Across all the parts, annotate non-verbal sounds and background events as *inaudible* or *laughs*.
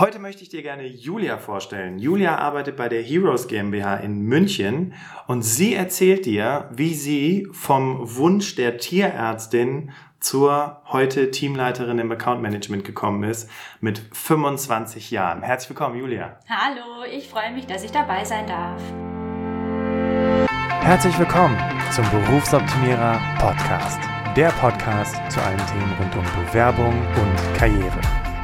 Heute möchte ich dir gerne Julia vorstellen. Julia arbeitet bei der Heroes GmbH in München und sie erzählt dir, wie sie vom Wunsch der Tierärztin zur heute Teamleiterin im Account Management gekommen ist mit 25 Jahren. Herzlich willkommen, Julia. Hallo, ich freue mich, dass ich dabei sein darf. Herzlich willkommen zum Berufsoptimierer Podcast. Der Podcast zu allen Themen rund um Bewerbung und Karriere.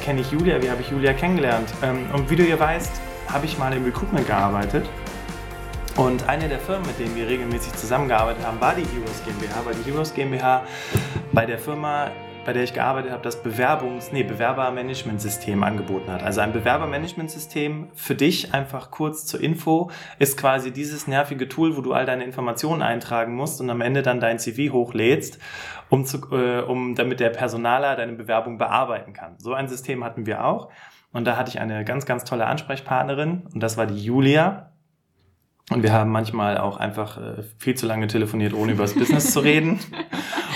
Kenne ich Julia? Wie habe ich Julia kennengelernt? Ähm, und wie du ihr weißt, habe ich mal im Recruitment gearbeitet. Und eine der Firmen, mit denen wir regelmäßig zusammengearbeitet haben, war die Heroes GmbH, weil die Heroes GmbH bei der Firma bei der ich gearbeitet habe, das Bewerbungs-, nee, Bewerbermanagementsystem angeboten hat. Also ein Bewerbermanagementsystem für dich, einfach kurz zur Info, ist quasi dieses nervige Tool, wo du all deine Informationen eintragen musst und am Ende dann dein CV hochlädst, um, zu, äh, um damit der Personaler deine Bewerbung bearbeiten kann. So ein System hatten wir auch. Und da hatte ich eine ganz, ganz tolle Ansprechpartnerin und das war die Julia. Und wir haben manchmal auch einfach äh, viel zu lange telefoniert, ohne über das Business zu reden. *laughs*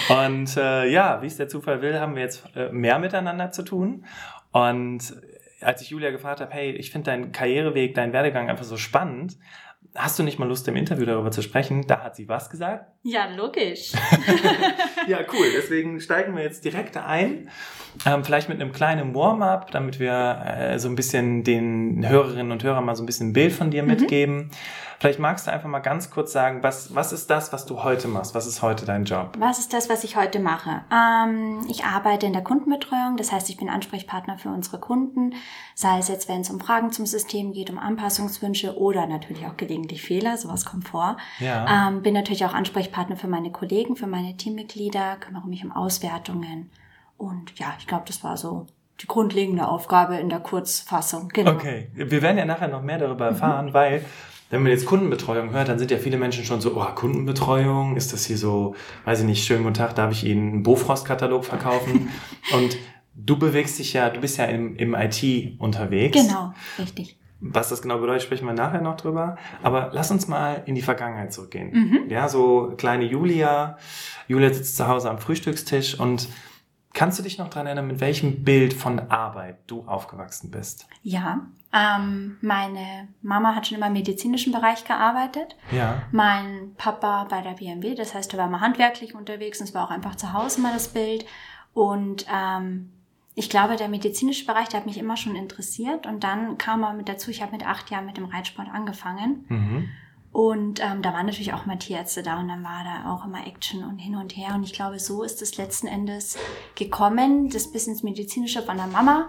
Und äh, ja, wie es der Zufall will, haben wir jetzt äh, mehr miteinander zu tun. Und als ich Julia gefragt habe, hey, ich finde deinen Karriereweg, deinen Werdegang einfach so spannend, hast du nicht mal Lust, im Interview darüber zu sprechen? Da hat sie was gesagt? Ja, logisch. *laughs* ja, cool. Deswegen steigen wir jetzt direkt ein. Ähm, vielleicht mit einem kleinen Warm-up, damit wir äh, so ein bisschen den Hörerinnen und Hörern mal so ein bisschen ein Bild von dir mhm. mitgeben. Vielleicht magst du einfach mal ganz kurz sagen, was, was ist das, was du heute machst? Was ist heute dein Job? Was ist das, was ich heute mache? Ähm, ich arbeite in der Kundenbetreuung, das heißt, ich bin Ansprechpartner für unsere Kunden, sei es jetzt, wenn es um Fragen zum System geht, um Anpassungswünsche oder natürlich auch gelegentlich Fehler, sowas kommt vor. Ja. Ähm, bin natürlich auch Ansprechpartner für meine Kollegen, für meine Teammitglieder, kümmere mich um Auswertungen und ja, ich glaube, das war so die grundlegende Aufgabe in der Kurzfassung. Genau. Okay, wir werden ja nachher noch mehr darüber erfahren, mhm. weil wenn man jetzt Kundenbetreuung hört, dann sind ja viele Menschen schon so, oh, Kundenbetreuung, ist das hier so, weiß ich nicht, schönen guten Tag, darf ich Ihnen einen Bofrost-Katalog verkaufen? *laughs* Und du bewegst dich ja, du bist ja im, im IT unterwegs. Genau, richtig. Was das genau bedeutet, sprechen wir nachher noch drüber. Aber lass uns mal in die Vergangenheit zurückgehen. Mhm. Ja, so kleine Julia. Julia sitzt zu Hause am Frühstückstisch und Kannst du dich noch daran erinnern, mit welchem Bild von Arbeit du aufgewachsen bist? Ja, ähm, meine Mama hat schon immer im medizinischen Bereich gearbeitet. Ja. Mein Papa bei der BMW, das heißt, er war mal handwerklich unterwegs und es war auch einfach zu Hause mal das Bild. Und ähm, ich glaube, der medizinische Bereich, der hat mich immer schon interessiert. Und dann kam er mit dazu, ich habe mit acht Jahren mit dem Reitsport angefangen. Mhm. Und ähm, da waren natürlich auch mal Tierärzte da und dann war da auch immer Action und hin und her. Und ich glaube, so ist es letzten Endes gekommen, das bis ins Medizinische von der Mama,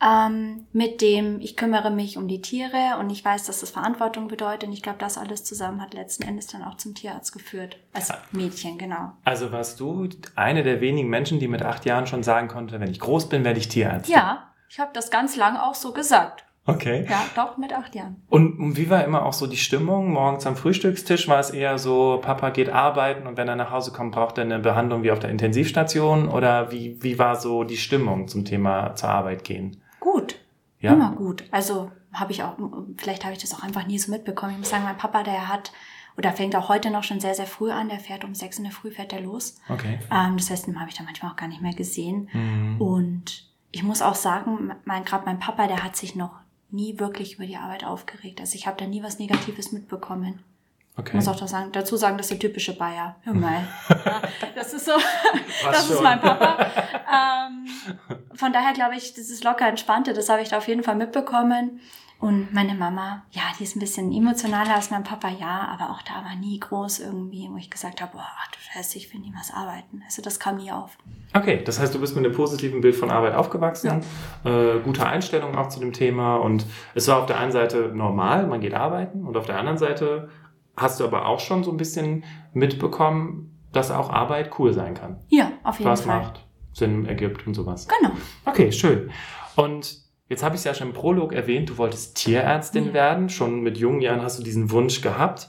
ähm, mit dem ich kümmere mich um die Tiere und ich weiß, dass das Verantwortung bedeutet. Und ich glaube, das alles zusammen hat letzten Endes dann auch zum Tierarzt geführt. Als Mädchen, genau. Also warst du eine der wenigen Menschen, die mit acht Jahren schon sagen konnte, wenn ich groß bin, werde ich Tierarzt? Ja, ich habe das ganz lang auch so gesagt. Okay. Ja, doch, mit acht Jahren. Und wie war immer auch so die Stimmung? Morgens am Frühstückstisch war es eher so, Papa geht arbeiten und wenn er nach Hause kommt, braucht er eine Behandlung wie auf der Intensivstation? Oder wie, wie war so die Stimmung zum Thema zur Arbeit gehen? Gut. Ja? Immer gut. Also habe ich auch, vielleicht habe ich das auch einfach nie so mitbekommen. Ich muss sagen, mein Papa, der hat oder fängt auch heute noch schon sehr, sehr früh an. Der fährt um sechs in der Früh, fährt er los. Okay. Ähm, das heißt, den habe ich dann manchmal auch gar nicht mehr gesehen. Mhm. Und ich muss auch sagen, mein, gerade mein Papa, der hat sich noch nie wirklich über die Arbeit aufgeregt. Also ich habe da nie was Negatives mitbekommen. Okay. Ich muss auch sagen, dazu sagen, das ist der typische Bayer. Hör mal. *laughs* das ist so, das schon. ist mein Papa. Ähm, von daher glaube ich, das ist locker entspannte. Das habe ich da auf jeden Fall mitbekommen. Und meine Mama, ja, die ist ein bisschen emotionaler als mein Papa, ja, aber auch da war nie groß irgendwie, wo ich gesagt habe, boah, du Scheiße, ich will nie was arbeiten. Also das kam nie auf. Okay, das heißt, du bist mit einem positiven Bild von Arbeit aufgewachsen, ja. äh, gute Einstellung auch zu dem Thema und es war auf der einen Seite normal, man geht arbeiten und auf der anderen Seite hast du aber auch schon so ein bisschen mitbekommen, dass auch Arbeit cool sein kann. Ja, auf jeden Spaß Fall. macht Sinn ergibt und sowas. Genau. Okay, schön. Und jetzt habe ich es ja schon im Prolog erwähnt, du wolltest Tierärztin ja. werden. Schon mit jungen Jahren hast du diesen Wunsch gehabt.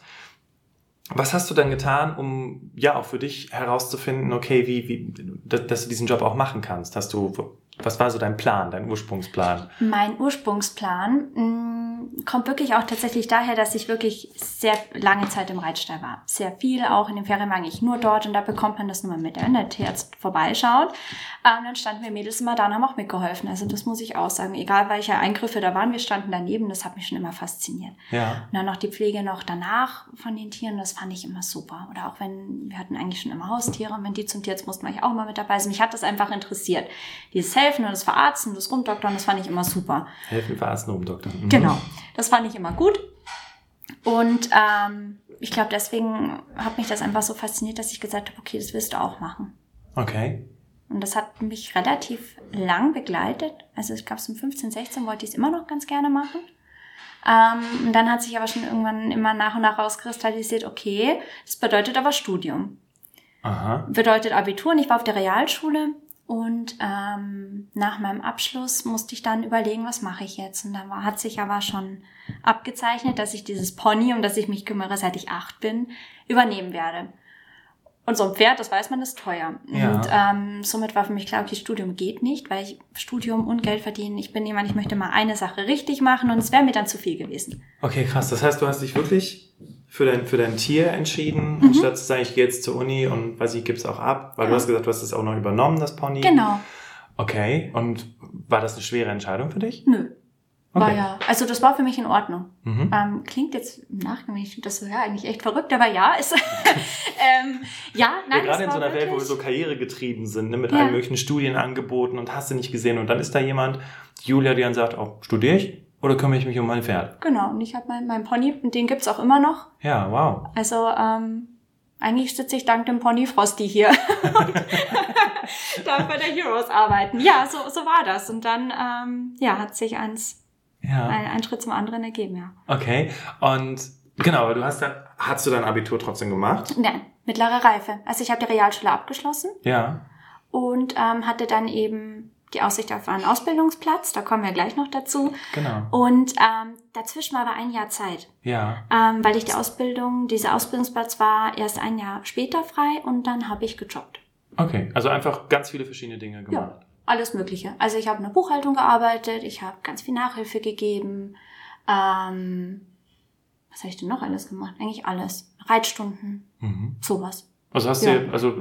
Was hast du dann getan, um ja auch für dich herauszufinden, okay, wie, wie, dass du diesen Job auch machen kannst? Hast du was war so dein Plan, dein Ursprungsplan? Mein Ursprungsplan mh, mm, kommt wirklich auch tatsächlich daher, dass ich wirklich sehr lange Zeit im Reitstall war. Sehr viel, auch in den Ferien war ich nur dort und da bekommt man das nur mal mit, wenn der Tierarzt vorbeischaut. Ähm, dann standen wir Mädels immer da und haben auch mitgeholfen. Also das muss ich auch sagen. Egal welche Eingriffe da waren, wir standen daneben, das hat mich schon immer fasziniert. Ja. Und dann noch die Pflege noch danach von den Tieren, das fand ich immer super. Oder auch wenn, wir hatten eigentlich schon immer Haustiere und wenn die zum Tierarzt mussten, war ich auch immer mit dabei. Also mich hat das einfach interessiert. Dieses Helfen und das Verarzten, das Rumdoktern, das fand ich immer super. Helfen, Verarzten, Rumdoktern. Mhm. Genau, das fand ich immer gut. Und ähm, ich glaube, deswegen hat mich das einfach so fasziniert, dass ich gesagt habe, okay, das willst du auch machen. Okay. Und das hat mich relativ lang begleitet. Also ich glaube, so 15, 16 wollte ich es immer noch ganz gerne machen. Ähm, und dann hat sich aber schon irgendwann immer nach und nach rauskristallisiert, okay, das bedeutet aber Studium. Aha. Bedeutet Abitur und ich war auf der Realschule und ähm, nach meinem Abschluss musste ich dann überlegen, was mache ich jetzt. Und da war, hat sich aber schon abgezeichnet, dass ich dieses Pony, um das ich mich kümmere, seit ich acht bin, übernehmen werde. Und so ein Pferd, das weiß man, ist teuer. Ja. Und ähm, somit war für mich klar, okay, Studium geht nicht, weil ich Studium und Geld verdienen. Ich bin jemand, ich möchte mal eine Sache richtig machen und es wäre mir dann zu viel gewesen. Okay, krass. Das heißt, du hast dich wirklich für dein, für dein Tier entschieden, mhm. anstatt zu sagen, ich gehe jetzt zur Uni und weiß ich, gib's auch ab? Weil ja. du hast gesagt, du hast es auch noch übernommen, das Pony. Genau. Okay. Und war das eine schwere Entscheidung für dich? Nö. Okay. War ja, also das war für mich in Ordnung. Mhm. Ähm, klingt jetzt im Nachhinein, ich finde das so, ja, eigentlich echt verrückt, aber ja, ist, *laughs* ähm, ja, nein. Ja, gerade in so einer Welt, wo wir so karrieregetrieben sind, ne, mit ja. allen möglichen Studienangeboten und hast du nicht gesehen und dann ist da jemand, Julia, die dann sagt, oh, studiere ich? Oder kümmere ich mich um mein Pferd? Genau, und ich habe meinen mein Pony, und den gibt's auch immer noch. Ja, wow. Also, ähm, eigentlich sitze ich dank dem Pony Frosty hier *laughs* und *laughs* darf bei der Heroes arbeiten. Ja, so, so war das. Und dann ähm, ja, hat sich eins, ja. ein, ein Schritt zum anderen ergeben, ja. Okay, und genau, aber du hast dann, hast du dein Abitur trotzdem gemacht? Nein, mittlere Reife. Also ich habe die Realschule abgeschlossen. Ja. Und ähm, hatte dann eben die Aussicht auf einen Ausbildungsplatz, da kommen wir gleich noch dazu. Genau. Und ähm, dazwischen war aber ein Jahr Zeit. Ja. Ähm, weil ich die Ausbildung, dieser Ausbildungsplatz war erst ein Jahr später frei und dann habe ich gejobbt. Okay, also einfach ganz viele verschiedene Dinge gemacht. Ja, alles Mögliche. Also ich habe in der Buchhaltung gearbeitet, ich habe ganz viel Nachhilfe gegeben. Ähm, was habe ich denn noch alles gemacht? Eigentlich alles. Reitstunden, mhm. sowas. Also hast ja. du, also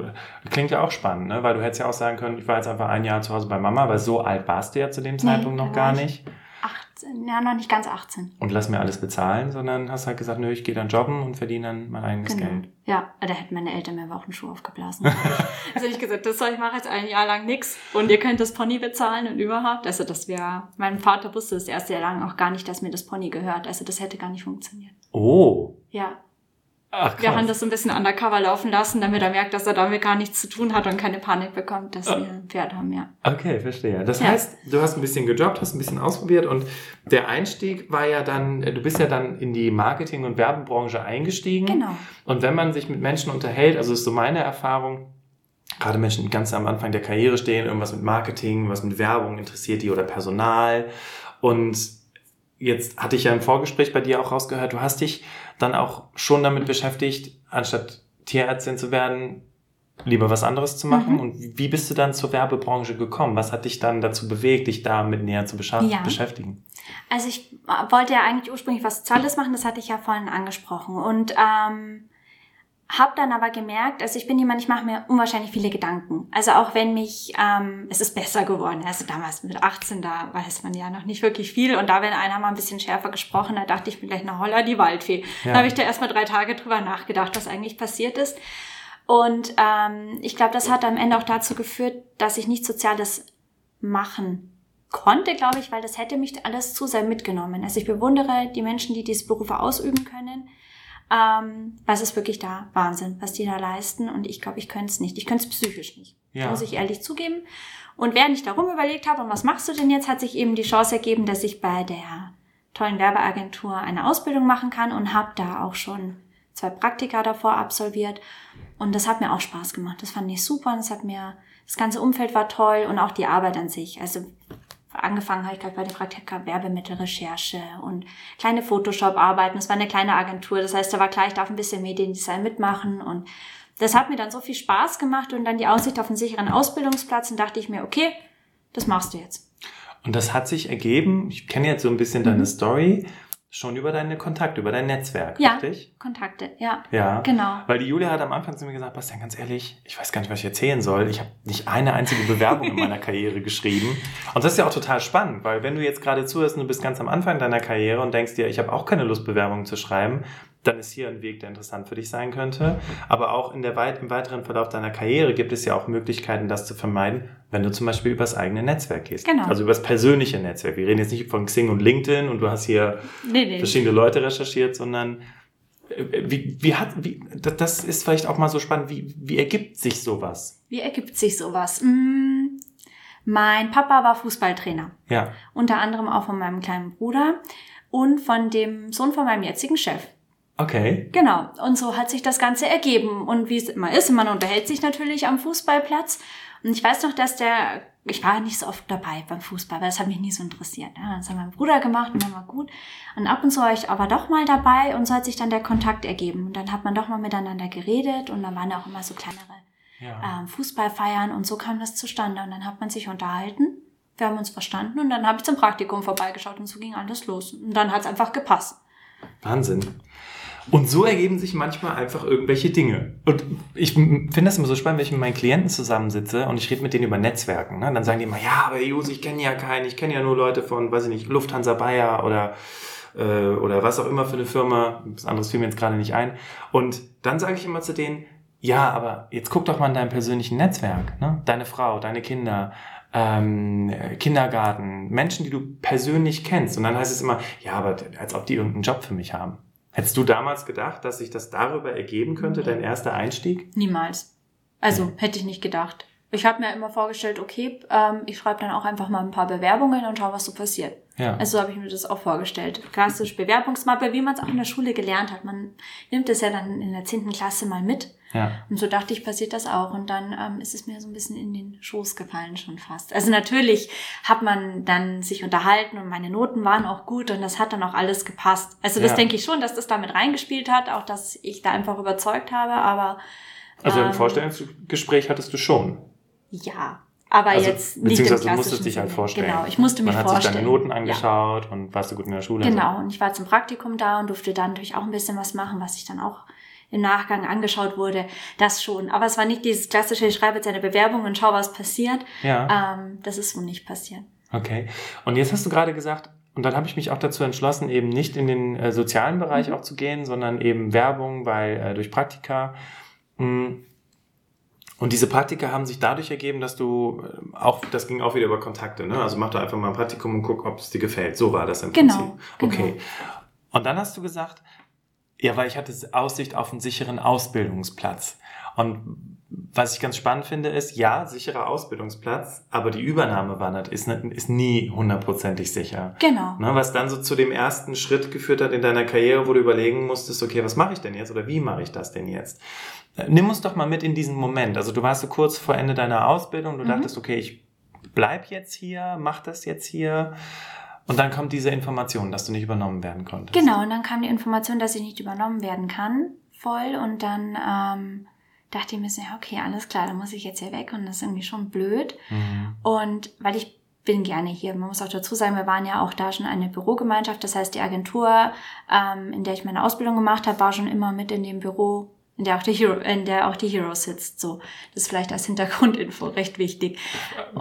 klingt ja auch spannend, ne? Weil du hättest ja auch sagen können, ich war jetzt einfach ein Jahr zu Hause bei Mama, weil so alt warst du ja zu dem Zeitpunkt nee, noch gar nicht. 18, ja, noch nicht ganz 18. Und lass mir alles bezahlen, sondern hast halt gesagt, nö, ich gehe dann jobben und verdiene dann mein eigenes genau. Geld. Ja, da hätten meine Eltern mir aber auch einen Schuh aufgeblasen. *laughs* also ich gesagt, das soll ich mache jetzt ein Jahr lang nix und ihr könnt das Pony bezahlen und überhaupt. Also das wäre, mein Vater wusste das erste Jahr lang auch gar nicht, dass mir das Pony gehört. Also das hätte gar nicht funktioniert. Oh. Ja, Ach, wir haben das so ein bisschen undercover laufen lassen, damit er merkt, dass er damit gar nichts zu tun hat und keine Panik bekommt, dass wir ein Pferd haben, ja. Okay, verstehe. Das ja. heißt, du hast ein bisschen gejobbt, hast ein bisschen ausprobiert und der Einstieg war ja dann, du bist ja dann in die Marketing- und Werbebranche eingestiegen. Genau. Und wenn man sich mit Menschen unterhält, also ist so meine Erfahrung, gerade Menschen, die ganz am Anfang der Karriere stehen, irgendwas mit Marketing, was mit Werbung interessiert die oder Personal und jetzt hatte ich ja im Vorgespräch bei dir auch rausgehört, du hast dich dann auch schon damit beschäftigt, anstatt Tierärztin zu werden, lieber was anderes zu machen. Mhm. Und wie bist du dann zur Werbebranche gekommen? Was hat dich dann dazu bewegt, dich damit näher zu ja. beschäftigen? Also ich wollte ja eigentlich ursprünglich was Tolles machen, das hatte ich ja vorhin angesprochen. Und ähm, hab dann aber gemerkt, also ich bin jemand, ich mache mir unwahrscheinlich viele Gedanken. Also auch wenn mich, ähm, es ist besser geworden. Also damals mit 18, da weiß man ja noch nicht wirklich viel. Und da, wenn einer mal ein bisschen schärfer gesprochen hat, dachte ich mir gleich, na holla, die Waldfee. Ja. Da habe ich da erstmal drei Tage drüber nachgedacht, was eigentlich passiert ist. Und ähm, ich glaube, das hat am Ende auch dazu geführt, dass ich nichts Soziales machen konnte, glaube ich, weil das hätte mich alles zu sehr mitgenommen. Also ich bewundere die Menschen, die diese Berufe ausüben können ähm, was ist wirklich da Wahnsinn, was die da leisten. Und ich glaube, ich könnte es nicht. Ich könnte es psychisch nicht. Ja. Muss ich ehrlich zugeben. Und während ich darum überlegt habe, und was machst du denn jetzt, hat sich eben die Chance ergeben, dass ich bei der tollen Werbeagentur eine Ausbildung machen kann und habe da auch schon zwei Praktika davor absolviert. Und das hat mir auch Spaß gemacht. Das fand ich super und es hat mir Das ganze Umfeld war toll und auch die Arbeit an sich. Also angefangen habe ich gerade bei der Praktika Werbemittelrecherche und kleine Photoshop-Arbeiten. Es war eine kleine Agentur. Das heißt, da war klar, ich darf ein bisschen Mediendesign mitmachen und das hat mir dann so viel Spaß gemacht und dann die Aussicht auf einen sicheren Ausbildungsplatz und dachte ich mir, okay, das machst du jetzt. Und das hat sich ergeben, ich kenne jetzt so ein bisschen mhm. deine Story, schon über deine Kontakte, über dein Netzwerk, ja, richtig? Kontakte, ja. Ja, genau. Weil die Julia hat am Anfang zu mir gesagt, Bastian, ganz ehrlich, ich weiß gar nicht, was ich erzählen soll. Ich habe nicht eine einzige Bewerbung in meiner *laughs* Karriere geschrieben. Und das ist ja auch total spannend, weil wenn du jetzt gerade zuhörst und du bist ganz am Anfang deiner Karriere und denkst dir, ich habe auch keine Lust, Bewerbungen zu schreiben, dann ist hier ein Weg, der interessant für dich sein könnte. Aber auch in der weit, im weiteren Verlauf deiner Karriere gibt es ja auch Möglichkeiten, das zu vermeiden, wenn du zum Beispiel übers eigene Netzwerk gehst. Genau. Also übers persönliche Netzwerk. Wir reden jetzt nicht von Xing und LinkedIn und du hast hier nee, nee. verschiedene Leute recherchiert, sondern äh, wie, wie hat, wie, das ist vielleicht auch mal so spannend, wie, wie ergibt sich sowas? Wie ergibt sich sowas? Hm, mein Papa war Fußballtrainer. Ja. Unter anderem auch von meinem kleinen Bruder und von dem Sohn von meinem jetzigen Chef. Okay. Genau. Und so hat sich das Ganze ergeben. Und wie es immer ist, man unterhält sich natürlich am Fußballplatz. Und ich weiß noch, dass der, ich war nicht so oft dabei beim Fußball, weil das hat mich nie so interessiert. Ja, das hat mein Bruder gemacht und dann war gut. Und ab und zu war ich aber doch mal dabei und so hat sich dann der Kontakt ergeben. Und dann hat man doch mal miteinander geredet und dann waren auch immer so kleinere ja. ähm, Fußballfeiern und so kam das zustande. Und dann hat man sich unterhalten. Wir haben uns verstanden und dann habe ich zum Praktikum vorbeigeschaut und so ging alles los. Und dann hat es einfach gepasst. Wahnsinn. Und so ergeben sich manchmal einfach irgendwelche Dinge. Und ich finde das immer so spannend, wenn ich mit meinen Klienten zusammensitze und ich rede mit denen über Netzwerken. Ne? Dann sagen die immer, ja, aber Jus, ich kenne ja keinen, ich kenne ja nur Leute von, weiß ich nicht, Lufthansa Bayer oder äh, oder was auch immer für eine Firma. Das anderes fiel mir jetzt gerade nicht ein. Und dann sage ich immer zu denen, ja, aber jetzt guck doch mal in deinem persönlichen Netzwerk. Ne? Deine Frau, deine Kinder, ähm, Kindergarten, Menschen, die du persönlich kennst. Und dann heißt es immer, ja, aber als ob die irgendeinen Job für mich haben. Hättest du damals gedacht, dass sich das darüber ergeben könnte, dein erster Einstieg? Niemals. Also hätte ich nicht gedacht. Ich habe mir immer vorgestellt, okay, ähm, ich schreibe dann auch einfach mal ein paar Bewerbungen und schaue, was so passiert. Ja. Also so habe ich mir das auch vorgestellt. Klassisch Bewerbungsmappe, wie man es auch in der Schule gelernt hat. Man nimmt es ja dann in der zehnten Klasse mal mit. Ja. Und so dachte ich, passiert das auch. Und dann ähm, ist es mir so ein bisschen in den Schoß gefallen schon fast. Also natürlich hat man dann sich unterhalten und meine Noten waren auch gut und das hat dann auch alles gepasst. Also das ja. denke ich schon, dass das damit reingespielt hat, auch dass ich da einfach überzeugt habe, aber. Also im ähm, Vorstellungsgespräch hattest du schon. Ja, aber also, jetzt nicht im du musstest dich halt vorstellen. Genau, ich musste mich Man vorstellen. hat sich deine Noten angeschaut ja. und warst du gut in der Schule. Genau, und ich war zum Praktikum da und durfte dann natürlich auch ein bisschen was machen, was ich dann auch im Nachgang angeschaut wurde, das schon. Aber es war nicht dieses klassische, ich schreibe jetzt eine Bewerbung und schau, was passiert. Ja. Ähm, das ist so nicht passiert. Okay. Und jetzt hast du gerade gesagt, und dann habe ich mich auch dazu entschlossen, eben nicht in den äh, sozialen Bereich mhm. auch zu gehen, sondern eben Werbung bei, äh, durch Praktika. Mhm und diese Praktika haben sich dadurch ergeben, dass du äh, auch, das ging auch wieder über Kontakte, ne? Also mach doch einfach mal ein Praktikum und guck, ob es dir gefällt. So war das im genau, Prinzip. Okay. Genau. Und dann hast du gesagt, ja, weil ich hatte Aussicht auf einen sicheren Ausbildungsplatz. Und was ich ganz spannend finde, ist, ja, sicherer Ausbildungsplatz, aber die Übernahme wandert ist, ist nie hundertprozentig sicher. Genau. Ne, was dann so zu dem ersten Schritt geführt hat in deiner Karriere, wo du überlegen musstest, okay, was mache ich denn jetzt oder wie mache ich das denn jetzt? Nimm uns doch mal mit in diesen Moment. Also du warst so kurz vor Ende deiner Ausbildung, du mhm. dachtest, okay, ich bleib jetzt hier, mach das jetzt hier. Und dann kommt diese Information, dass du nicht übernommen werden konntest. Genau, und dann kam die Information, dass ich nicht übernommen werden kann, voll. Und dann ähm, dachte ich mir so, ja, okay, alles klar, dann muss ich jetzt hier weg. Und das ist irgendwie schon blöd. Mhm. Und weil ich bin gerne hier. Man muss auch dazu sagen, wir waren ja auch da schon eine Bürogemeinschaft. Das heißt, die Agentur, ähm, in der ich meine Ausbildung gemacht habe, war schon immer mit in dem Büro in der auch die Hero, in der auch die Hero sitzt. So, das ist vielleicht als Hintergrundinfo *laughs* recht wichtig.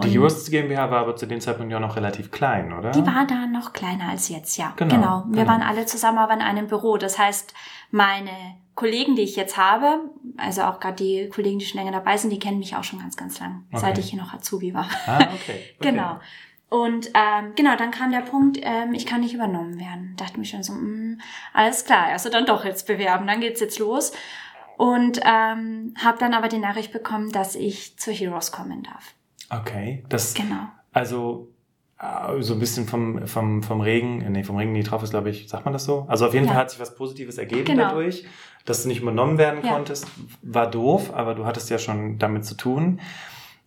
Die Heroes GmbH war aber zu dem Zeitpunkt ja noch relativ klein, oder? Die war da noch kleiner als jetzt, ja. Genau. genau. Wir genau. waren alle zusammen aber in einem Büro. Das heißt, meine Kollegen, die ich jetzt habe, also auch gerade die Kollegen, die schon länger dabei sind, die kennen mich auch schon ganz, ganz lang, okay. seit ich hier noch Azubi war. Ah, okay. *laughs* okay. genau. Und ähm, genau, dann kam der Punkt, ähm, ich kann nicht übernommen werden. Dachte mich schon so, mh, mm, alles klar, also dann doch jetzt bewerben, dann geht's jetzt los. Und ähm, habe dann aber die Nachricht bekommen, dass ich zur Heroes kommen darf. Okay, das genau. Also äh, so ein bisschen vom, vom, vom Regen, äh, nee, vom Regen nie drauf ist, glaube ich, sagt man das so? Also auf jeden ja. Fall hat sich was Positives ergeben genau. dadurch, dass du nicht übernommen werden ja. konntest. War doof, aber du hattest ja schon damit zu tun.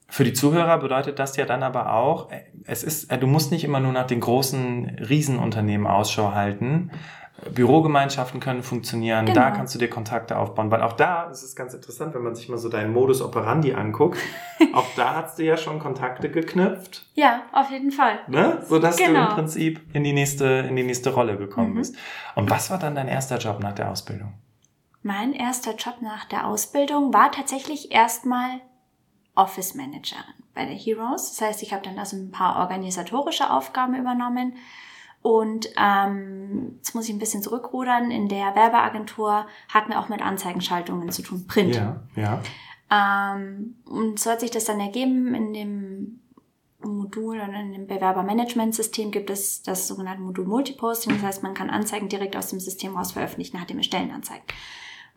Für die Zuhörer bedeutet das ja dann aber auch, äh, es ist, du musst nicht immer nur nach den großen Riesenunternehmen Ausschau halten. Bürogemeinschaften können funktionieren, genau. da kannst du dir Kontakte aufbauen, weil auch da ist es ganz interessant, wenn man sich mal so deinen Modus operandi anguckt. *laughs* auch da hast du ja schon Kontakte geknüpft. Ja, auf jeden Fall. Ne? So dass genau. du im genau. Prinzip in die nächste, in die nächste Rolle gekommen mhm. bist. Und was war dann dein erster Job nach der Ausbildung? Mein erster Job nach der Ausbildung war tatsächlich erstmal Office Managerin bei der Heroes. Das heißt, ich habe dann also ein paar organisatorische Aufgaben übernommen. Und ähm, jetzt muss ich ein bisschen zurückrudern. In der Werbeagentur hatten wir auch mit Anzeigenschaltungen zu tun, Print. Ja, ja. Ähm, und so hat sich das dann ergeben. In dem Modul und in dem Bewerbermanagementsystem gibt es das sogenannte Modul Multiposting. Das heißt, man kann Anzeigen direkt aus dem System raus veröffentlichen, nachdem es Stellenanzeigen.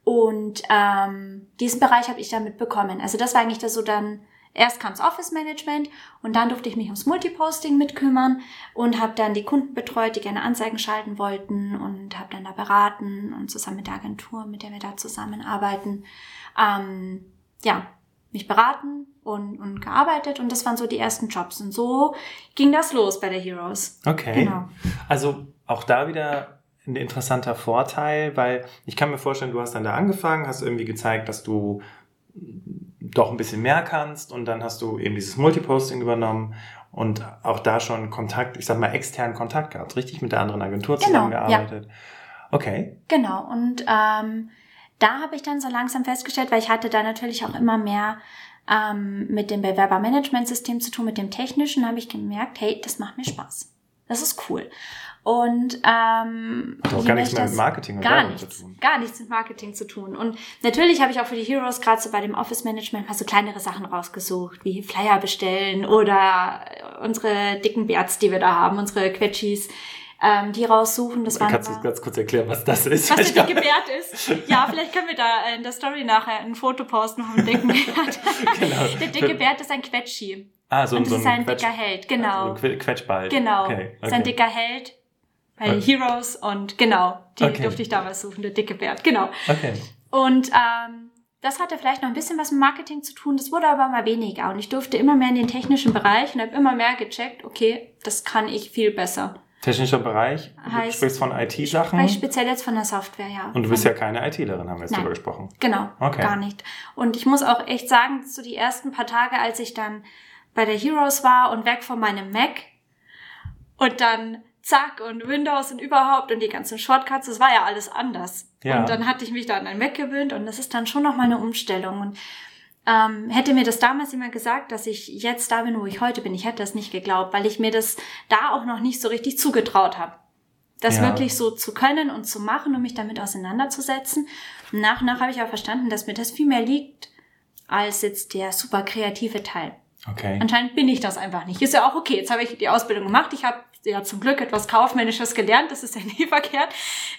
Und ähm, diesen Bereich habe ich dann mitbekommen. Also das war eigentlich das so dann, erst kam's Office Management und dann durfte ich mich ums Multiposting mitkümmern und habe dann die Kunden betreut, die gerne Anzeigen schalten wollten und habe dann da beraten und zusammen mit der Agentur, mit der wir da zusammenarbeiten, ähm, ja, mich beraten und, und gearbeitet und das waren so die ersten Jobs. Und so ging das los bei der Heroes. Okay. Genau. Also auch da wieder ein interessanter Vorteil, weil ich kann mir vorstellen, du hast dann da angefangen, hast irgendwie gezeigt, dass du doch ein bisschen mehr kannst und dann hast du eben dieses Multiposting übernommen und auch da schon Kontakt, ich sag mal externen Kontakt gehabt, richtig mit der anderen Agentur genau, zusammengearbeitet. Ja. Okay. Genau und ähm, da habe ich dann so langsam festgestellt, weil ich hatte da natürlich auch immer mehr ähm, mit dem Bewerbermanagementsystem zu tun, mit dem technischen, habe ich gemerkt, hey, das macht mir Spaß. Das ist cool. Und ähm, Hat auch gar nichts mehr mit Marketing und gar nichts, zu tun. Gar nichts mit Marketing zu tun. Und natürlich habe ich auch für die Heroes gerade so bei dem Office Management mal so kleinere Sachen rausgesucht, wie Flyer bestellen oder unsere dicken Bärts, die wir da haben, unsere Quetschis. Ähm, die raussuchen. Das Kannst du ganz kurz erklären, was das ist? Was *laughs* der dicke Bärt ist? Ja, vielleicht können wir da in der Story nachher ein Foto posten vom dicken Bärt. *laughs* genau. Der dicke Bärt ist ein Quetschi. Ah, so, und das so ist ein Quetsch, dicker Held, genau. So ein Quetschball. Genau. Okay, okay. Sein dicker Held bei okay. Heroes und genau, die okay. durfte ich damals suchen, der dicke Bert, genau. Okay. Und ähm, das hatte vielleicht noch ein bisschen was mit Marketing zu tun, das wurde aber mal weniger und ich durfte immer mehr in den technischen Bereich und habe immer mehr gecheckt, okay, das kann ich viel besser. Technischer Bereich? Heißt, du sprichst von IT-Sachen? Ich speziell jetzt von der Software, ja. Und du bist ja keine ITlerin, haben wir jetzt Nein. darüber gesprochen. Genau, okay. gar nicht. Und ich muss auch echt sagen, so die ersten paar Tage, als ich dann bei der Heroes war und weg von meinem Mac und dann zack und Windows und überhaupt und die ganzen Shortcuts, das war ja alles anders. Ja. Und dann hatte ich mich da an ein Mac gewöhnt und das ist dann schon nochmal eine Umstellung. Und ähm, hätte mir das damals jemand gesagt, dass ich jetzt da bin, wo ich heute bin, ich hätte das nicht geglaubt, weil ich mir das da auch noch nicht so richtig zugetraut habe. Das ja. wirklich so zu können und zu machen und mich damit auseinanderzusetzen. Und nach und nach habe ich auch verstanden, dass mir das viel mehr liegt als jetzt der super kreative Teil. Okay. Anscheinend bin ich das einfach nicht. Ist ja auch okay. Jetzt habe ich die Ausbildung gemacht. Ich habe ja zum Glück etwas Kaufmännisches gelernt. Das ist ja *laughs* nie verkehrt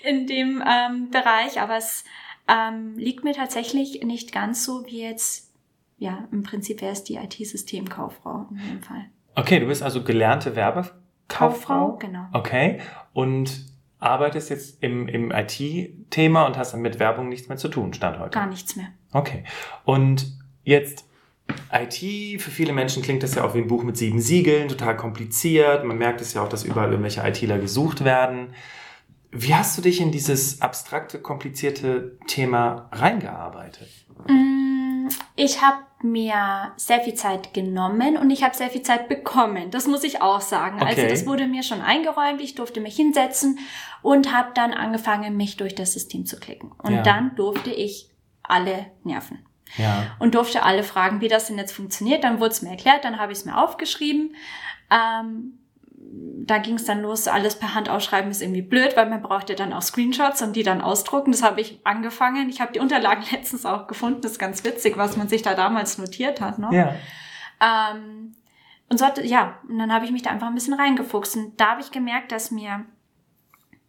in dem ähm, Bereich. Aber es ähm, liegt mir tatsächlich nicht ganz so wie jetzt, ja, im Prinzip wäre es die IT-Systemkauffrau in dem Fall. Okay, du bist also gelernte Werbekauffrau. Kauffrau, genau. Okay. Und arbeitest jetzt im, im IT-Thema und hast mit Werbung nichts mehr zu tun, Stand heute? Gar nichts mehr. Okay. Und jetzt IT, für viele Menschen klingt das ja auch wie ein Buch mit sieben Siegeln, total kompliziert. Man merkt es ja auch, dass überall irgendwelche ITler gesucht werden. Wie hast du dich in dieses abstrakte, komplizierte Thema reingearbeitet? Mm, ich habe mir sehr viel Zeit genommen und ich habe sehr viel Zeit bekommen. Das muss ich auch sagen. Also okay. Also das wurde mir schon eingeräumt. Ich durfte mich hinsetzen und habe dann angefangen, mich durch das System zu klicken. Und ja. dann durfte ich alle nerven. Ja. Und durfte alle fragen, wie das denn jetzt funktioniert. Dann wurde es mir erklärt, dann habe ich es mir aufgeschrieben. Ähm, da ging es dann los, alles per Hand ausschreiben ist irgendwie blöd, weil man brauchte dann auch Screenshots und die dann ausdrucken. Das habe ich angefangen. Ich habe die Unterlagen *laughs* letztens auch gefunden. Das ist ganz witzig, was man sich da damals notiert hat. Ne? Ja. Ähm, und so, ja, und dann habe ich mich da einfach ein bisschen reingefuchst. Und da habe ich gemerkt, dass mir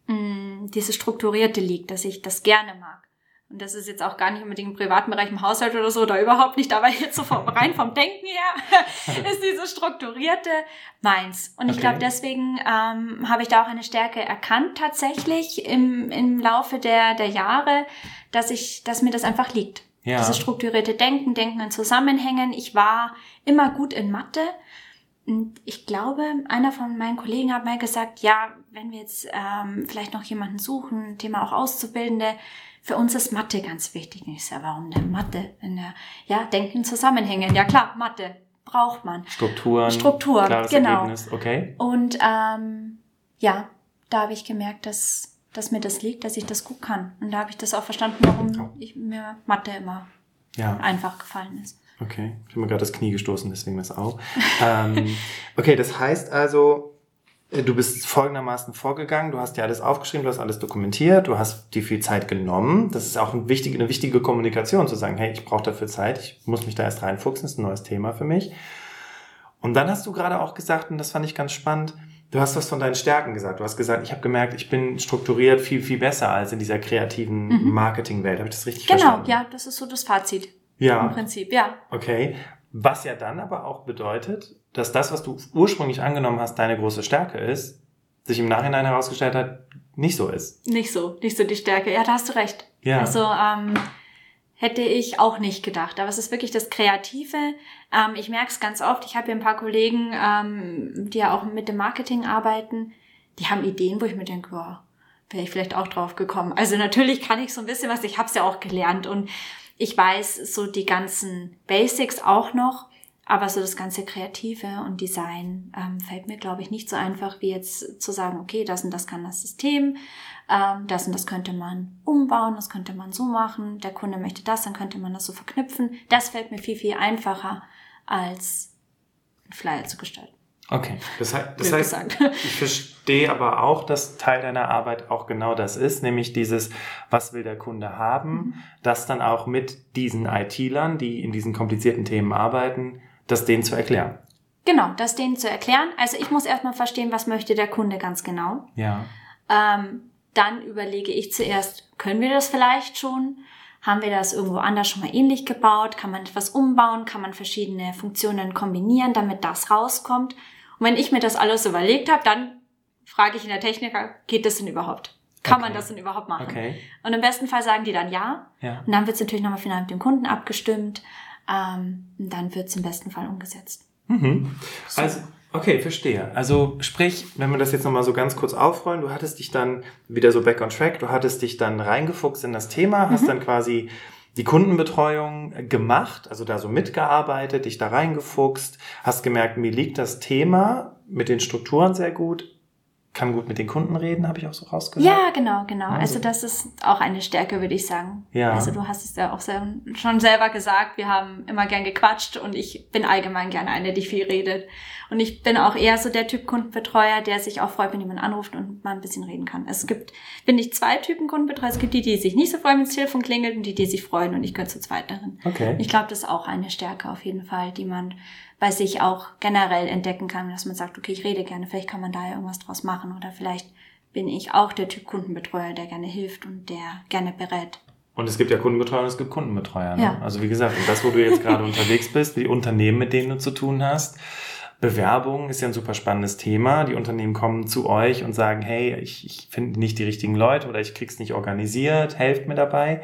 mh, mm, dieses Strukturierte liegt, dass ich das gerne mag. Und das ist jetzt auch gar nicht unbedingt im privaten Bereich, im Haushalt oder so, oder überhaupt nicht, aber jetzt so vom, *laughs* rein vom Denken her *laughs* ist diese strukturierte meins. Und ich okay. glaube, deswegen ähm, habe ich da auch eine Stärke erkannt tatsächlich im, im Laufe der, der Jahre, dass ich, dass mir das einfach liegt. Ja. Dieses strukturierte Denken, Denken in Zusammenhängen. Ich war immer gut in Mathe. Und ich glaube, einer von meinen Kollegen hat mal gesagt, ja, wenn wir jetzt ähm, vielleicht noch jemanden suchen, Thema auch Auszubildende, für uns ist Mathe ganz wichtig. Und ich sage, warum denn Mathe? In der, ja, Denken Zusammenhängen. Ja klar, Mathe braucht man. Strukturen. Struktur, klares genau. Ergebnis. Okay. Und ähm, ja, da habe ich gemerkt, dass, dass mir das liegt, dass ich das gut kann. Und da habe ich das auch verstanden, warum ich, mir Mathe immer ja. einfach gefallen ist. Okay, ich habe mir gerade das Knie gestoßen, deswegen das auch. ähm, okay, das heißt also, du bist folgendermaßen vorgegangen, du hast dir alles aufgeschrieben, du hast alles dokumentiert, du hast dir viel Zeit genommen. Das ist auch ein wichtig, eine wichtige Kommunikation, zu sagen, hey, ich brauche dafür Zeit, ich muss mich da erst reinfuchsen, das ist ein neues Thema für mich. Und dann hast du gerade auch gesagt, und das fand ich ganz spannend, du hast was von deinen Stärken gesagt. Du hast gesagt, ich habe gemerkt, ich bin strukturiert viel, viel besser als in dieser kreativen mhm. Marketingwelt. Habe ich das richtig genau, verstanden? Genau, ja, das ist so das Fazit. Ja. Im Prinzip, ja. Okay. Was ja dann aber auch bedeutet, dass das, was du ursprünglich angenommen hast, deine große Stärke ist, sich im Nachhinein herausgestellt hat, nicht so ist. Nicht so, nicht so die Stärke. Ja, da hast du recht. Ja. Also ähm, hätte ich auch nicht gedacht. Aber es ist wirklich das Kreative. Ähm, ich merke es ganz oft. Ich habe hier ein paar Kollegen, ähm, die ja auch mit dem Marketing arbeiten. Die haben Ideen, wo ich mir denke, wow, wäre ich vielleicht auch drauf gekommen. Also natürlich kann ich so ein bisschen was. Ich habe es ja auch gelernt und ich weiß so die ganzen Basics auch noch, aber so das ganze Kreative und Design ähm, fällt mir, glaube ich, nicht so einfach, wie jetzt zu sagen, okay, das und das kann das System, ähm, das und das könnte man umbauen, das könnte man so machen, der Kunde möchte das, dann könnte man das so verknüpfen. Das fällt mir viel, viel einfacher, als einen Flyer zu gestalten. Okay, das, heißt, das heißt ich verstehe aber auch, dass Teil deiner Arbeit auch genau das ist, nämlich dieses, was will der Kunde haben, mhm. das dann auch mit diesen IT-Lern, die in diesen komplizierten Themen arbeiten, das denen zu erklären. Genau, das denen zu erklären. Also ich muss erstmal verstehen, was möchte der Kunde ganz genau. Ja. Ähm, dann überlege ich zuerst, können wir das vielleicht schon? Haben wir das irgendwo anders schon mal ähnlich gebaut? Kann man etwas umbauen? Kann man verschiedene Funktionen kombinieren, damit das rauskommt? Und wenn ich mir das alles überlegt habe, dann frage ich in der Techniker, geht das denn überhaupt? Kann okay. man das denn überhaupt machen? Okay. Und im besten Fall sagen die dann ja. ja. Und dann wird es natürlich nochmal final mit dem Kunden abgestimmt. Ähm, dann wird es im besten Fall umgesetzt. Mhm. So. Also, okay, verstehe. Also sprich, wenn wir das jetzt nochmal so ganz kurz aufrollen, du hattest dich dann wieder so back on track, du hattest dich dann reingefuchst in das Thema, hast mhm. dann quasi die Kundenbetreuung gemacht, also da so mitgearbeitet, dich da reingefuchst, hast gemerkt, mir liegt das Thema mit den Strukturen sehr gut, kann gut mit den Kunden reden, habe ich auch so rausgehört. Ja, genau, genau. Also, also das ist auch eine Stärke, würde ich sagen. Ja. Also du hast es ja auch schon selber gesagt, wir haben immer gern gequatscht und ich bin allgemein gerne eine, die viel redet. Und ich bin auch eher so der Typ Kundenbetreuer, der sich auch freut, wenn jemand anruft und mal ein bisschen reden kann. Es gibt, bin ich zwei Typen Kundenbetreuer. Es gibt die, die sich nicht so freuen, wenn das Telefon klingelt und die, die sich freuen und ich gehöre zu zweiteren. Okay. Ich glaube, das ist auch eine Stärke auf jeden Fall, die man bei sich auch generell entdecken kann, dass man sagt, okay, ich rede gerne, vielleicht kann man da ja irgendwas draus machen oder vielleicht bin ich auch der Typ Kundenbetreuer, der gerne hilft und der gerne berät. Und es gibt ja Kundenbetreuer und es gibt Kundenbetreuer. Ne? Ja. Also wie gesagt, und das, wo du jetzt gerade *laughs* unterwegs bist, die Unternehmen, mit denen du zu tun hast, Bewerbung ist ja ein super spannendes Thema. Die Unternehmen kommen zu euch und sagen, hey, ich, ich finde nicht die richtigen Leute oder ich krieg's nicht organisiert, helft mir dabei.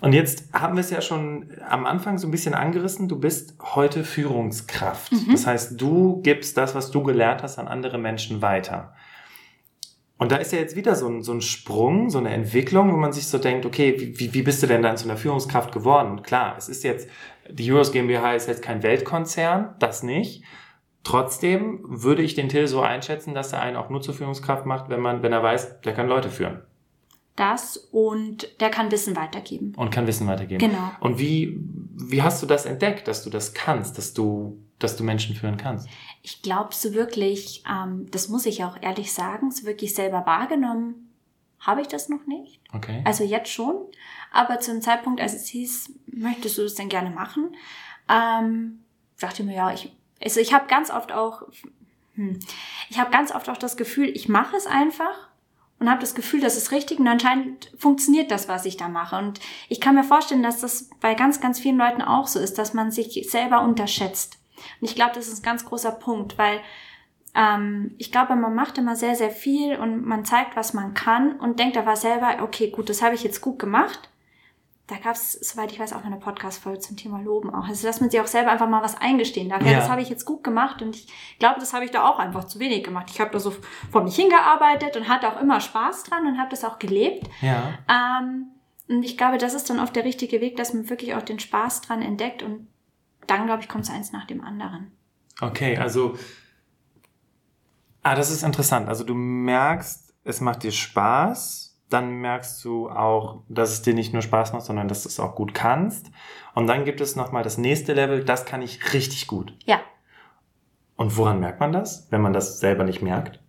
Und jetzt haben wir es ja schon am Anfang so ein bisschen angerissen. Du bist heute Führungskraft. Mhm. Das heißt, du gibst das, was du gelernt hast, an andere Menschen weiter. Und da ist ja jetzt wieder so ein, so ein Sprung, so eine Entwicklung, wo man sich so denkt, okay, wie, wie bist du denn dann zu einer Führungskraft geworden? Und klar, es ist jetzt, die Euros GmbH ist jetzt kein Weltkonzern, das nicht. Trotzdem würde ich den Till so einschätzen, dass er einen auch nur zur Führungskraft macht, wenn man, wenn er weiß, der kann Leute führen. Das und der kann Wissen weitergeben. Und kann Wissen weitergeben. Genau. Und wie, wie hast du das entdeckt, dass du das kannst, dass du, dass du Menschen führen kannst? Ich glaube, so wirklich, ähm, das muss ich auch ehrlich sagen, so wirklich selber wahrgenommen habe ich das noch nicht. Okay. Also jetzt schon. Aber zu einem Zeitpunkt, als es hieß, möchtest du das denn gerne machen, ähm, dachte ich mir, ja, ich also ich habe ganz oft auch, hm, ich habe ganz oft auch das Gefühl, ich mache es einfach und habe das Gefühl, das ist richtig und anscheinend funktioniert das, was ich da mache. Und ich kann mir vorstellen, dass das bei ganz, ganz vielen Leuten auch so ist, dass man sich selber unterschätzt. Und ich glaube, das ist ein ganz großer Punkt, weil ähm, ich glaube, man macht immer sehr, sehr viel und man zeigt, was man kann und denkt aber selber, okay, gut, das habe ich jetzt gut gemacht da gab es, soweit ich weiß, auch eine Podcast-Folge zum Thema Loben auch. Also, dass man sich auch selber einfach mal was eingestehen darf. Ja, ja. das habe ich jetzt gut gemacht und ich glaube, das habe ich da auch einfach zu wenig gemacht. Ich habe da so vor mich hingearbeitet und hatte auch immer Spaß dran und habe das auch gelebt. Ja. Ähm, und ich glaube, das ist dann oft der richtige Weg, dass man wirklich auch den Spaß dran entdeckt und dann, glaube ich, kommt es eins nach dem anderen. Okay, also, ah, das ist interessant. Also du merkst, es macht dir Spaß dann merkst du auch, dass es dir nicht nur Spaß macht, sondern dass du es auch gut kannst. Und dann gibt es nochmal das nächste Level, das kann ich richtig gut. Ja. Und woran merkt man das, wenn man das selber nicht merkt?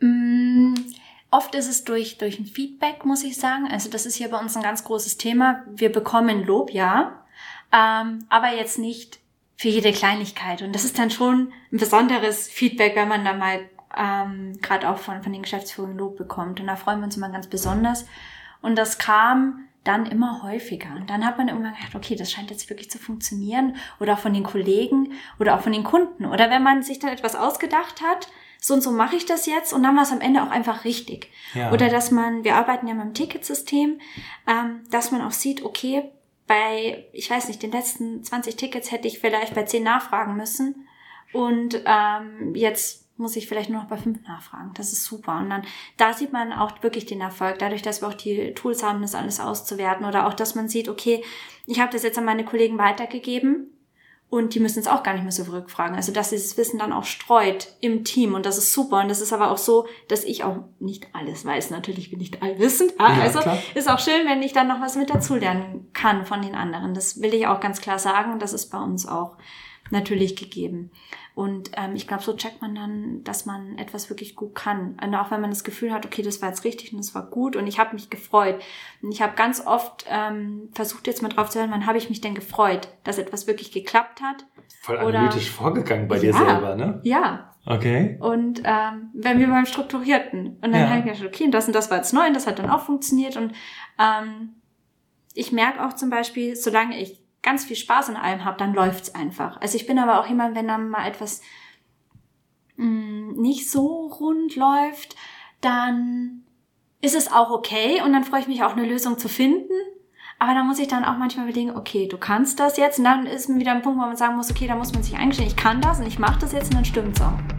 Mm, oft ist es durch, durch ein Feedback, muss ich sagen. Also das ist hier bei uns ein ganz großes Thema. Wir bekommen Lob, ja, ähm, aber jetzt nicht für jede Kleinigkeit. Und das ist dann schon ein besonderes Feedback, wenn man da mal ähm, gerade auch von, von den Geschäftsführern Lob bekommt. Und da freuen wir uns immer ganz besonders. Und das kam dann immer häufiger. Und dann hat man irgendwann gedacht, okay, das scheint jetzt wirklich zu funktionieren. Oder auch von den Kollegen oder auch von den Kunden. Oder wenn man sich dann etwas ausgedacht hat, so und so mache ich das jetzt und dann war es am Ende auch einfach richtig. Ja. Oder dass man, wir arbeiten ja mit dem Ticketsystem, ähm, dass man auch sieht, okay, bei, ich weiß nicht, den letzten 20 Tickets hätte ich vielleicht bei 10 nachfragen müssen. Und ähm, jetzt muss ich vielleicht nur noch bei fünf nachfragen. Das ist super. Und dann, da sieht man auch wirklich den Erfolg, dadurch, dass wir auch die Tools haben, das alles auszuwerten. Oder auch, dass man sieht, okay, ich habe das jetzt an meine Kollegen weitergegeben und die müssen es auch gar nicht mehr so rückfragen. Also, dass dieses Wissen dann auch streut im Team und das ist super. Und das ist aber auch so, dass ich auch nicht alles weiß. Natürlich bin ich nicht allwissend. Ja, also klar. ist auch schön, wenn ich dann noch was mit dazulernen kann von den anderen. Das will ich auch ganz klar sagen. Und das ist bei uns auch natürlich gegeben. Und ähm, ich glaube, so checkt man dann, dass man etwas wirklich gut kann. Und auch wenn man das Gefühl hat, okay, das war jetzt richtig und das war gut und ich habe mich gefreut. Und ich habe ganz oft ähm, versucht, jetzt mal drauf zu hören, wann habe ich mich denn gefreut, dass etwas wirklich geklappt hat. Voll analytisch Oder, vorgegangen bei ja, dir selber, ne? Ja. Okay. Und ähm, wenn wir beim Strukturierten. Und dann ja. habe ich gedacht, okay, das und das war jetzt neu und das hat dann auch funktioniert. Und ähm, ich merke auch zum Beispiel, solange ich ganz viel Spaß an allem habe, dann läuft's einfach. Also ich bin aber auch jemand, wenn dann mal etwas mh, mm, nicht so rund läuft, dann ist es auch okay und dann freue ich mich auch eine Lösung zu finden. Aber dann muss ich dann auch manchmal überlegen, okay, du kannst das jetzt und dann ist mir wieder ein Punkt, wo man sagen muss, okay, da muss man sich eingestehen, ich kann das und ich mache das jetzt und dann stimmt's auch.